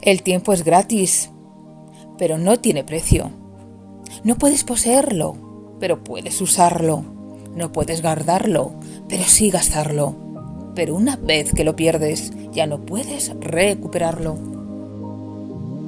El tiempo es gratis, pero no tiene precio. No puedes poseerlo, pero puedes usarlo. No puedes guardarlo, pero sí gastarlo. Pero una vez que lo pierdes, ya no puedes recuperarlo.